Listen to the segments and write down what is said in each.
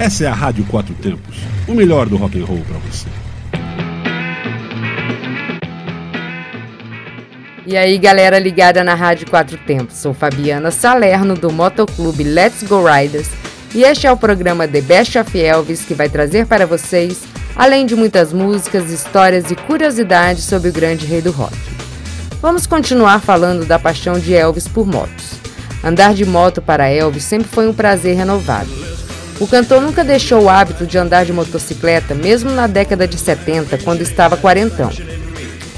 Essa é a Rádio Quatro Tempos, o melhor do rock and roll para você. E aí, galera ligada na Rádio Quatro Tempos. Sou Fabiana Salerno do Motoclube Let's Go Riders e este é o programa The Best of Elvis que vai trazer para vocês, além de muitas músicas, histórias e curiosidades sobre o grande rei do rock. Vamos continuar falando da paixão de Elvis por motos. Andar de moto para Elvis sempre foi um prazer renovado. O cantor nunca deixou o hábito de andar de motocicleta, mesmo na década de 70, quando estava quarentão.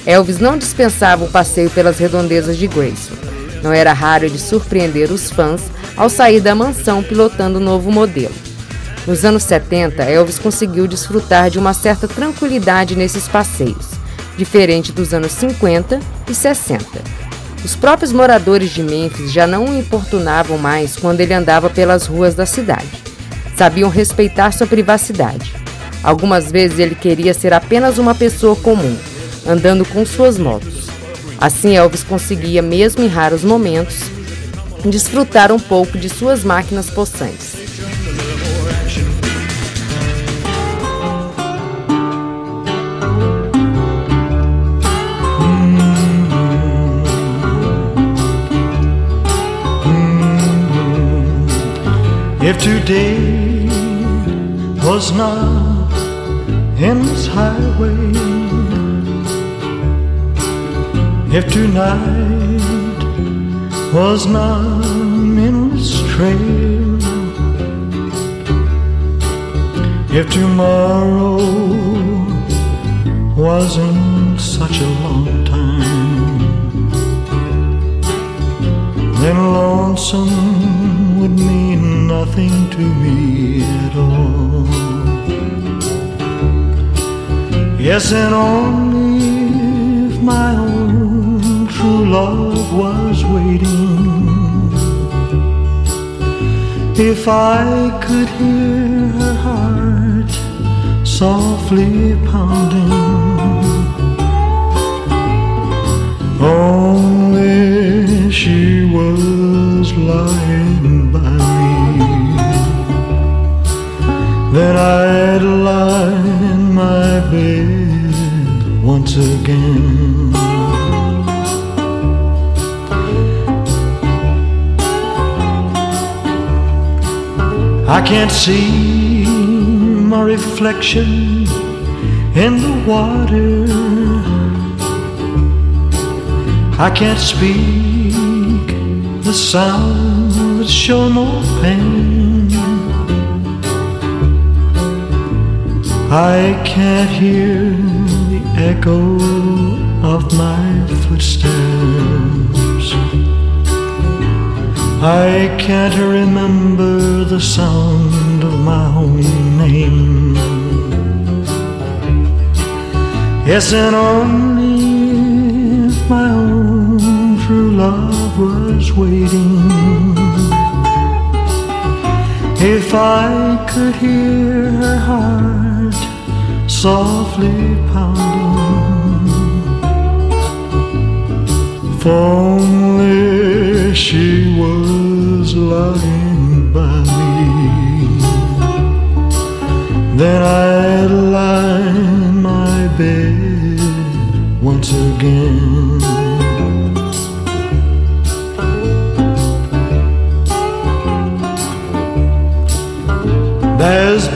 Elvis não dispensava o passeio pelas redondezas de Grayson. Não era raro ele surpreender os fãs ao sair da mansão pilotando o novo modelo. Nos anos 70, Elvis conseguiu desfrutar de uma certa tranquilidade nesses passeios diferente dos anos 50 e 60. Os próprios moradores de Memphis já não o importunavam mais quando ele andava pelas ruas da cidade. Sabiam respeitar sua privacidade. Algumas vezes ele queria ser apenas uma pessoa comum, andando com suas motos. Assim, Elvis conseguia, mesmo em raros momentos, desfrutar um pouco de suas máquinas possantes. If today was not endless highway, if tonight was not endless trail, if tomorrow wasn't such a long time, then lonesome would mean nothing to me at all. Yes, and only if my own true love was waiting. If I could hear her heart softly pounding. Only she was lying Then I'd lie in my bed once again. I can't see my reflection in the water. I can't speak the sounds that show no pain. I can't hear the echo of my footsteps. I can't remember the sound of my own name. Yes, and only if my own true love was waiting. If I could hear her heart softly pounding. If only she was lying by me, then I'd lie in my bed once again. There's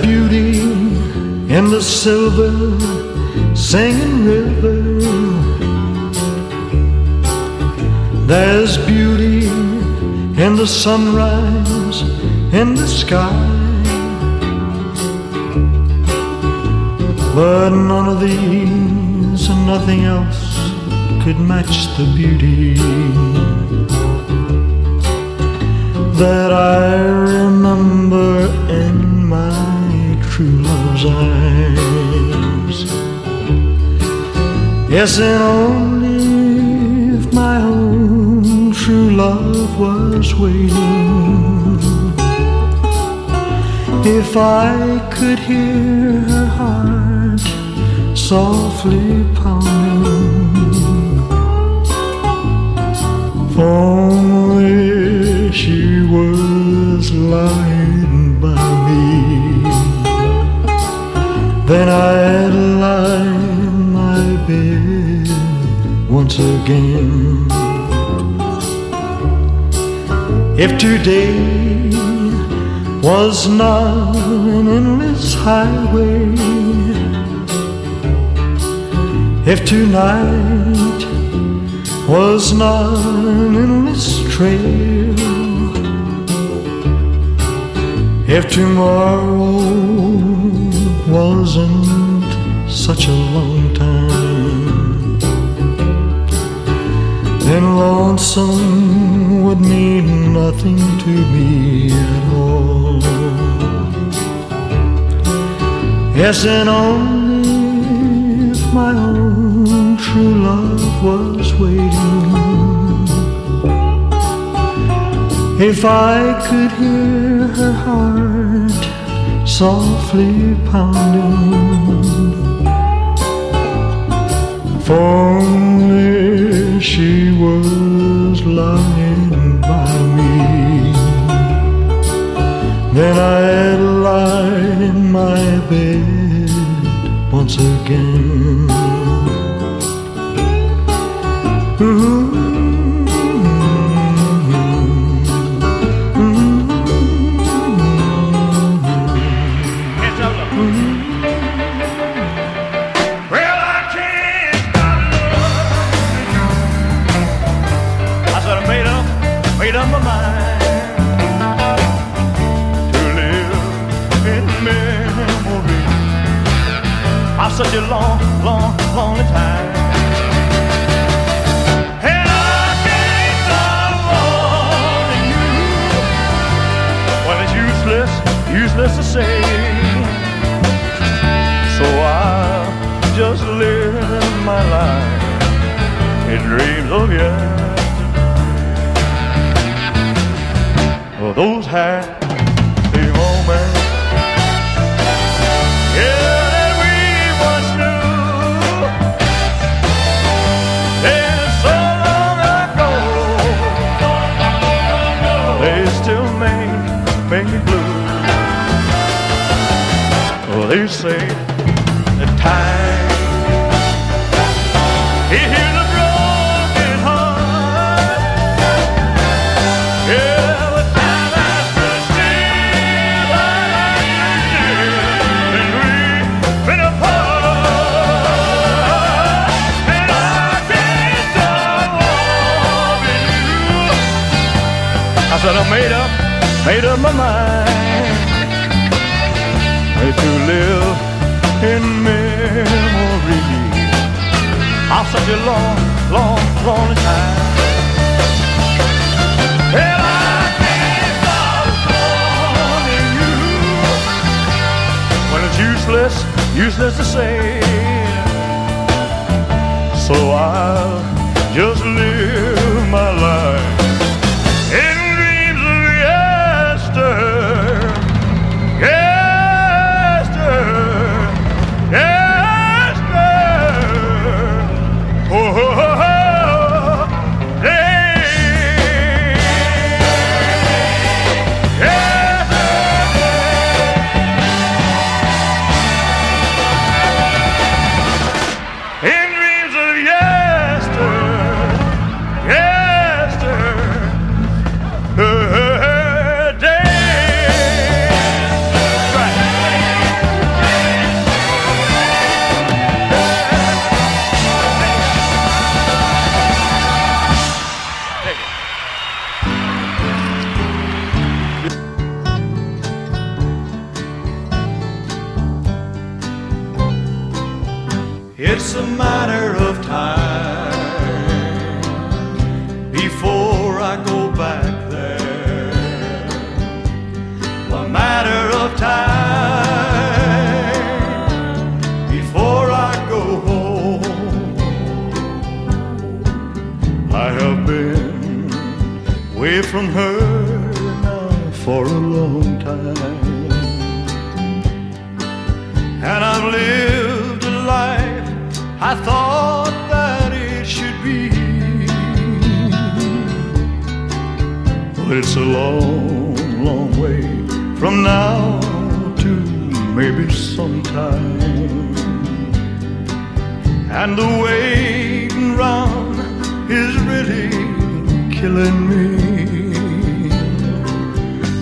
in the silver singing river. There's beauty in the sunrise in the sky. But none of these and nothing else could match the beauty that I remember eyes. Yes, and only if my own true love was waiting. If I could hear her heart softly pounding. Only she was lying Then I'd lie in my bed once again. If today was not an endless highway, if tonight was not an endless trail, if tomorrow wasn't such a long time, then lonesome would mean nothing to me at all. Yes, and only if my own true love was waiting. If I could hear her heart softly pounding, if only she was lying by me, then I'd lie in my bed once again. Long, long, lonely time. And I can't you. It's useless, useless to say. So I just live my life in dreams of yesterday. Oh, those happy They say the time he hears a broken heart. Yeah, the time has to steal and we've been apart. And I can't stop loving you. I said I made up, made up my mind to live in memory of such a long, long, long time. And I can't stop wanting you. When it's useless, useless to say. It's a matter it's a long, long way from now to maybe sometime. And the waiting round is really killing me.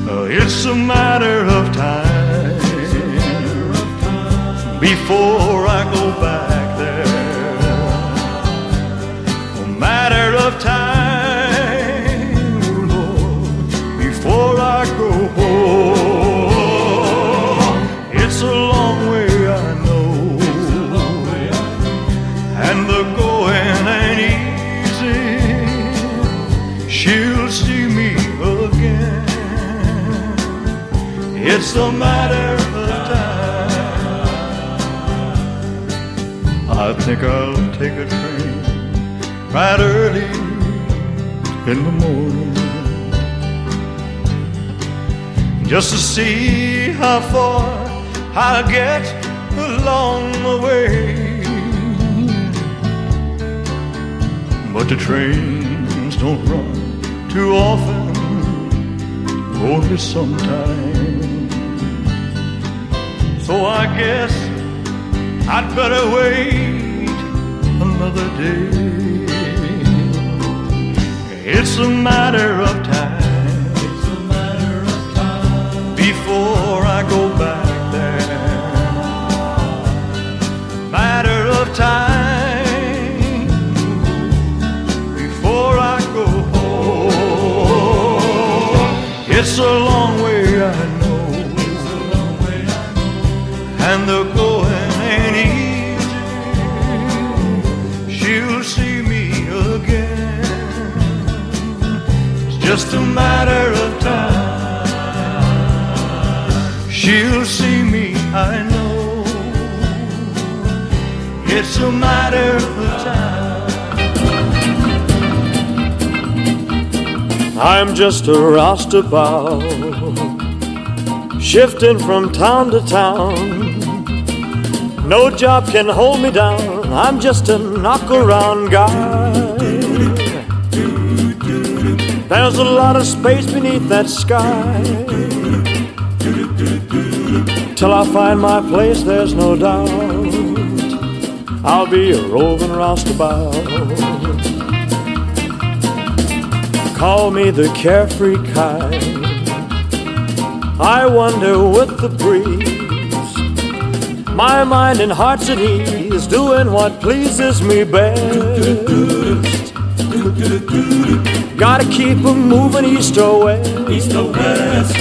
Uh, it's a matter of time before I go back It's a matter of time. I think I'll take a train right early in the morning just to see how far I'll get along the way. But the trains don't run too often, only sometimes. So I guess I'd better wait another day. It's a matter of time. It's a matter of time before I go back there. Matter of time before I go home. It's a long way, And the going ain't easy. She'll see me again. It's just a matter of time. She'll see me, I know. It's a matter of time. I'm just a roustabout, shifting from town to town. No job can hold me down. I'm just a knock around guy. There's a lot of space beneath that sky. Till I find my place, there's no doubt. I'll be a roving roustabout. Call me the carefree kind. I wander with the breeze. My mind and heart's at ease, doing what pleases me best. Gotta keep keep 'em moving east or west. East or west,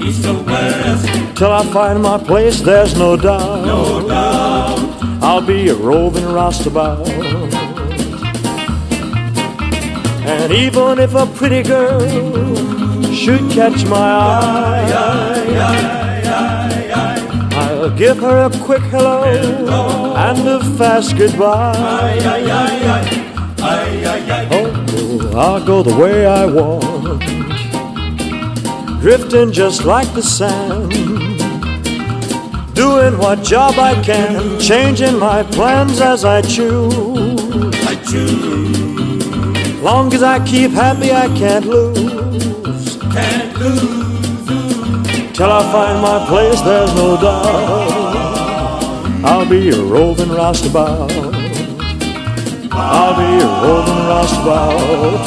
east or west. Till I find my place, there's no doubt. No doubt. I'll be a roving roustabout. And even if a pretty girl should catch my eye, give her a quick hello and a fast goodbye. Oh, I'll go the way I want, drifting just like the sand, doing what job I can, changing my plans as I choose. I choose. Long as I keep happy, I can't lose. Can't lose. Till I find my place, there's no doubt. I'll be a roving roustabout. I'll be a roving roustabout.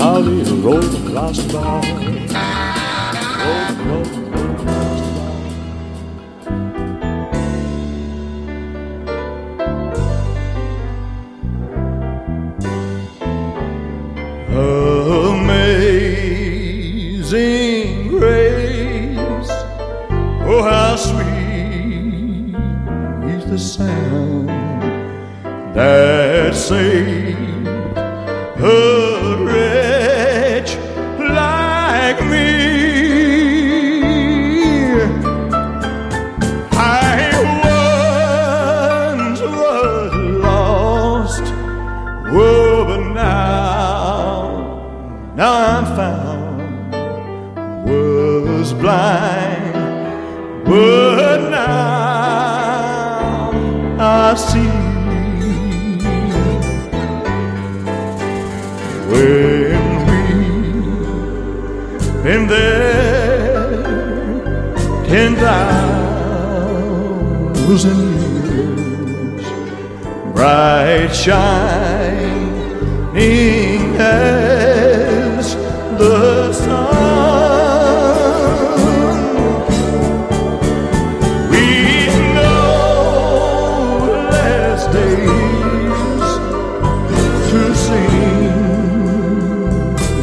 I'll be a roving roustabout. The sound that saved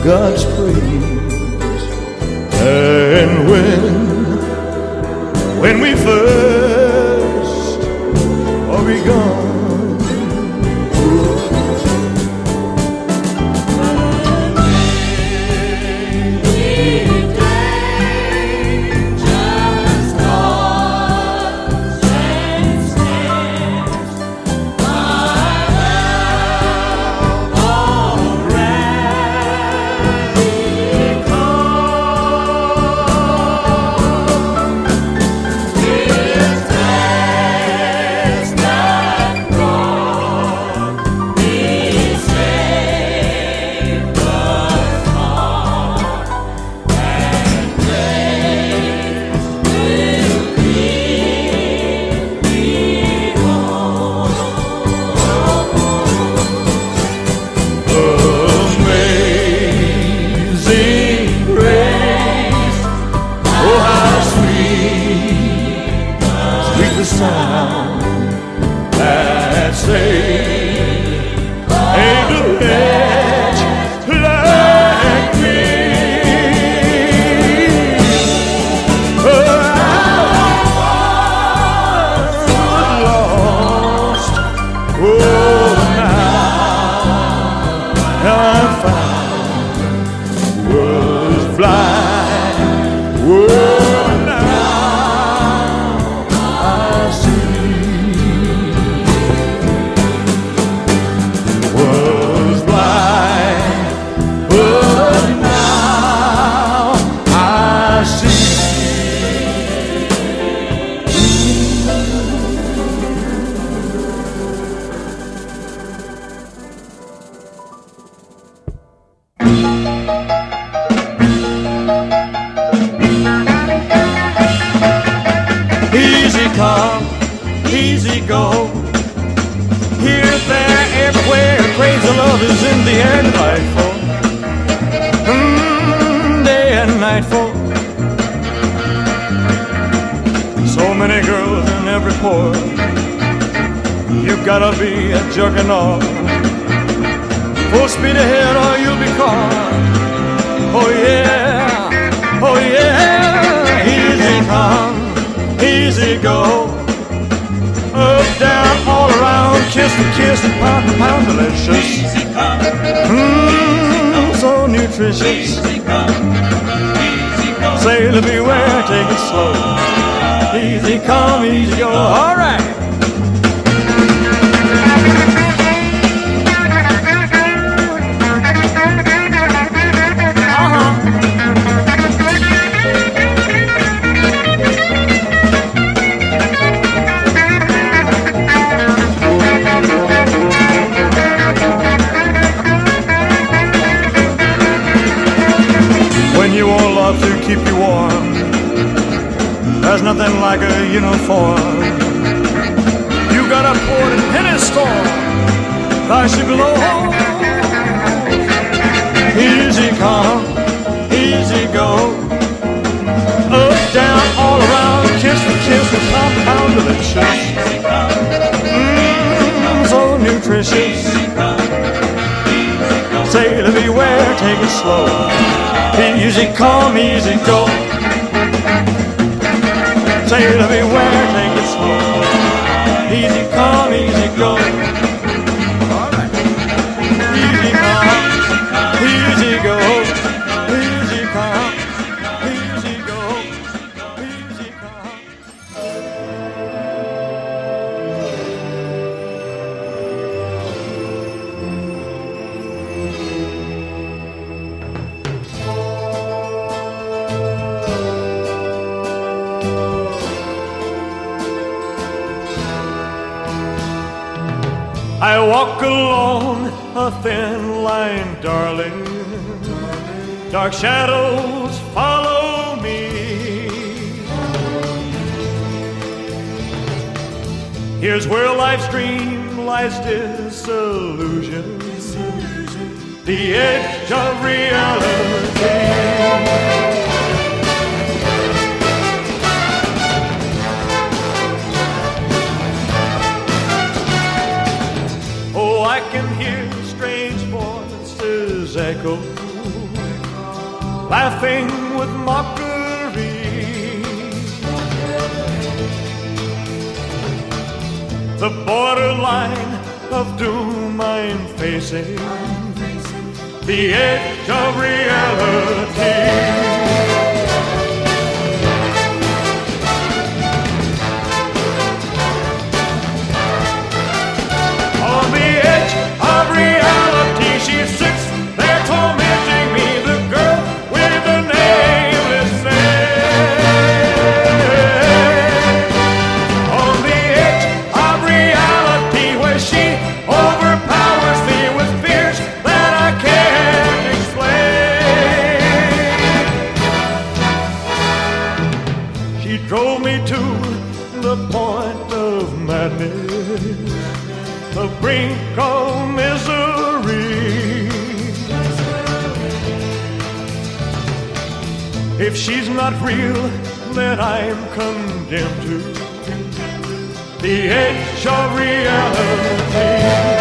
God's go. Here, there, everywhere, crazy love is in the air tonight, for mm, day and night, for so many girls in every port. You gotta be a juggernaut. Full speed ahead, or you'll be caught. Oh yeah, oh yeah, easy come easy go. Down, all around, kiss to kiss and pound to pound, delicious. Mmm, so nutritious. Sailor beware, take it slow. Easy come, easy go. All right. Dark shadows follow me. Here's where life's dream lies disillusion. The edge of reality. Oh, I can hear strange voices echo, laughing with mockery. The borderline of doom I'm facing, the edge of reality. The brink of misery. If she's not real, then I'm condemned to the edge of reality.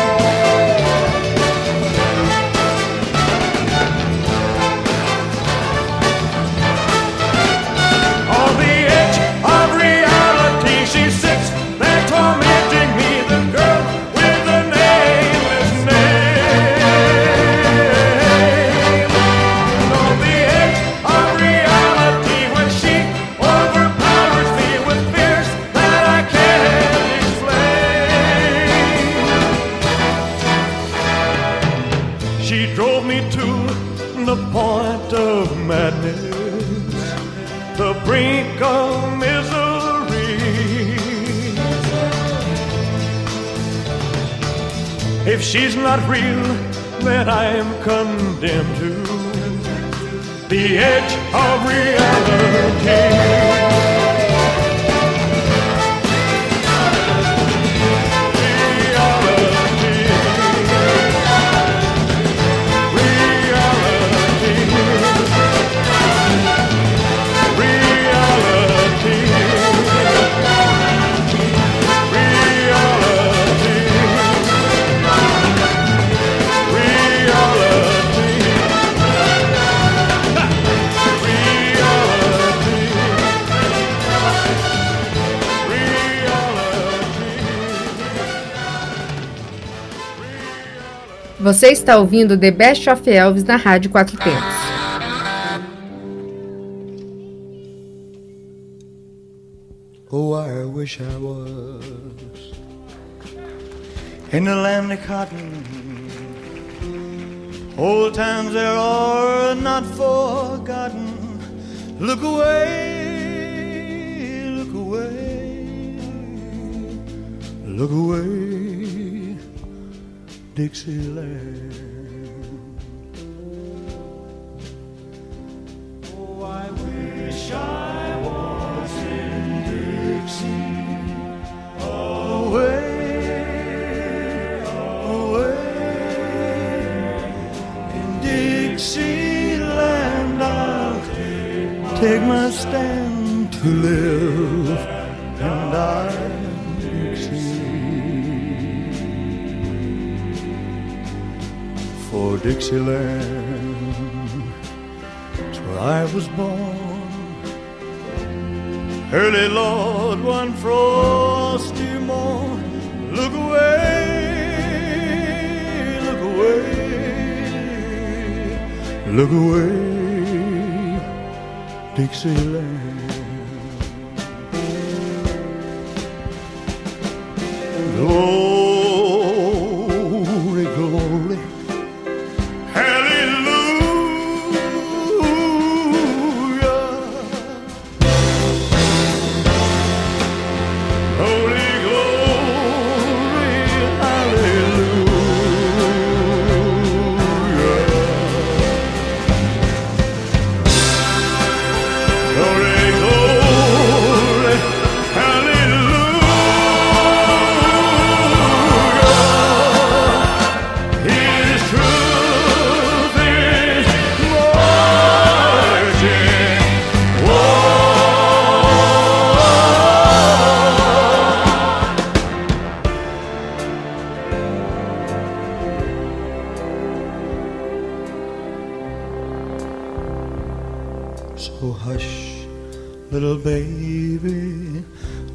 If she's not real, then I am condemned to the edge of reality. Você está ouvindo The Best of Elvis na Rádio Quatro Tempos. Oh, I wish I was in the land of cotton. Old times there are not forgotten. Look away, look away, look away, Dixieland. Oh, I wish I was in Dixie. Away, away in Dixieland. I'll take my stand to live and die. Dixieland, it's where I was born. Early Lord, one frosty morn. Look away, look away, look away, Dixieland.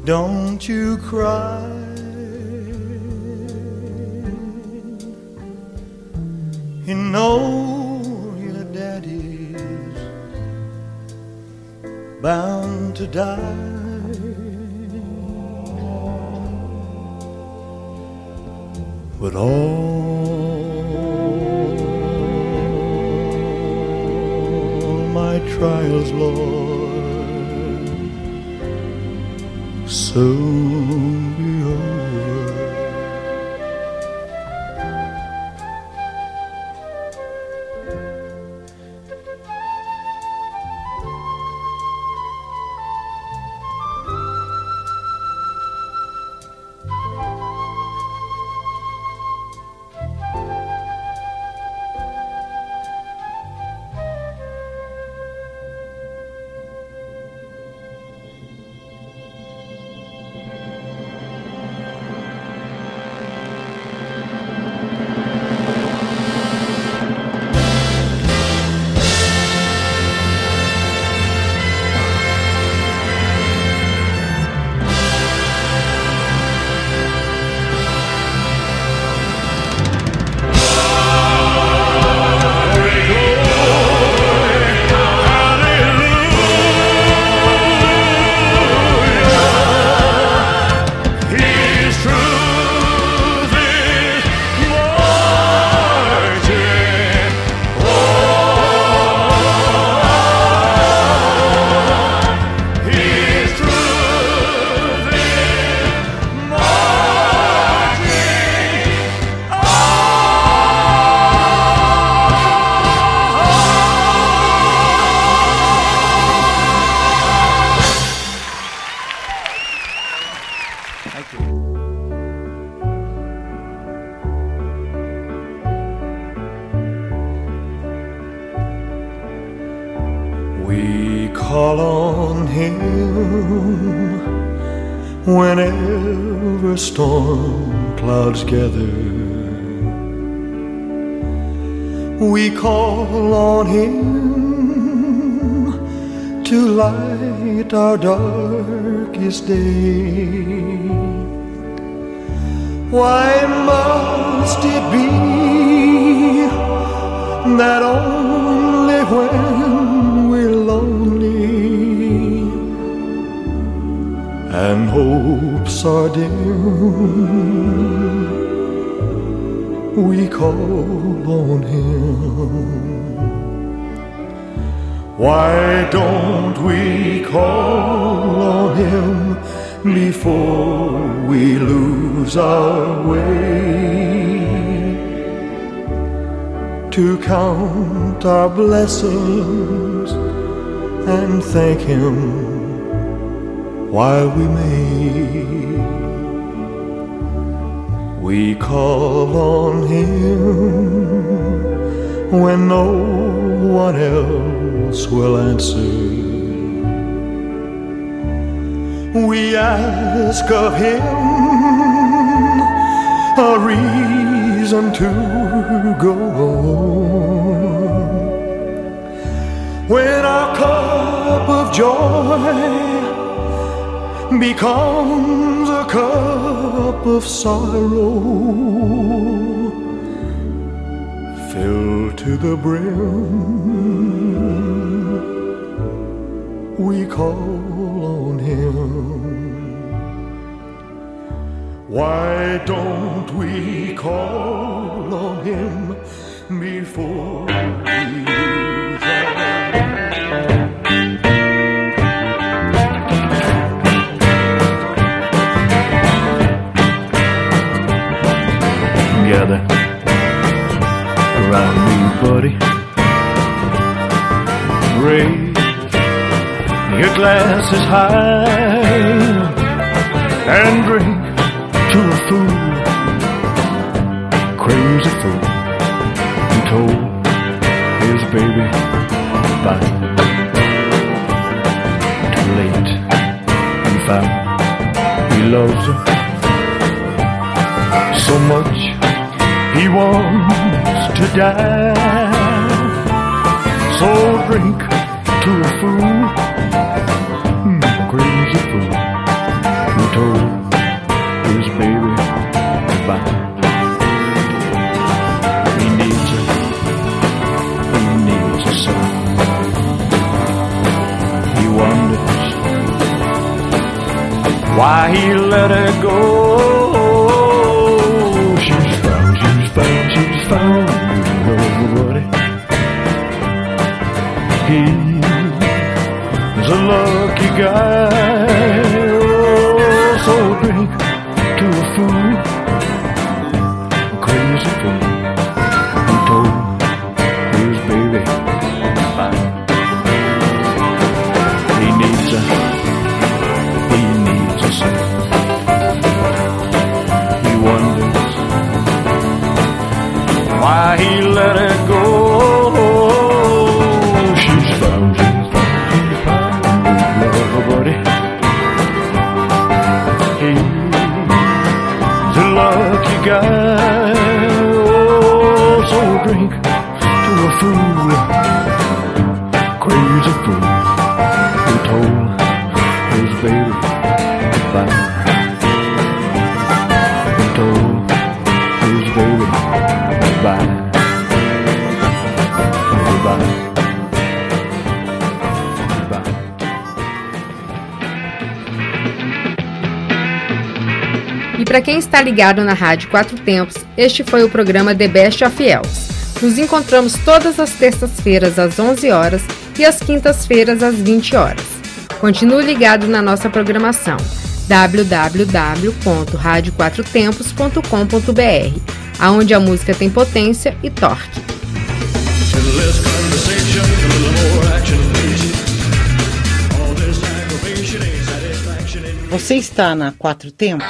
Don't you cry. You know your daddy's bound to die. But all my trials, Lord, soon call on him whenever storm clouds gather. We call on him to light our darkest day. Why must it be that only when and hopes are dim, we call on Him? Why don't we call on Him before we lose our way? to count our blessings and thank Him while we may. We call on Him when no one else will answer. We ask of Him a reason to go on. When our cup of joy becomes a cup of sorrow, filled to the brim, we call on Him. Why don't we call on him before glasses high and drink to a fool, crazy fool, who told his baby bye. Too late, he found he loves her so much he wants to die. So drink to a fool, why he let her go. Crazy fool who told his baby goodbye. He told his baby. Goodbye. E para quem está ligado na Rádio Quatro Tempos, este foi o programa The Best of Elves. Nos encontramos todas as terças-feiras às 11 horas e às quintas-feiras às 20 horas. Continue ligado na nossa programação www.radioquatrotempos.com.br, aonde a música tem potência e torque. Você está na Quatro Tempos?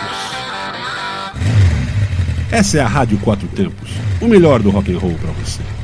Essa é a Rádio Quatro Tempos, o melhor do rock and roll para você.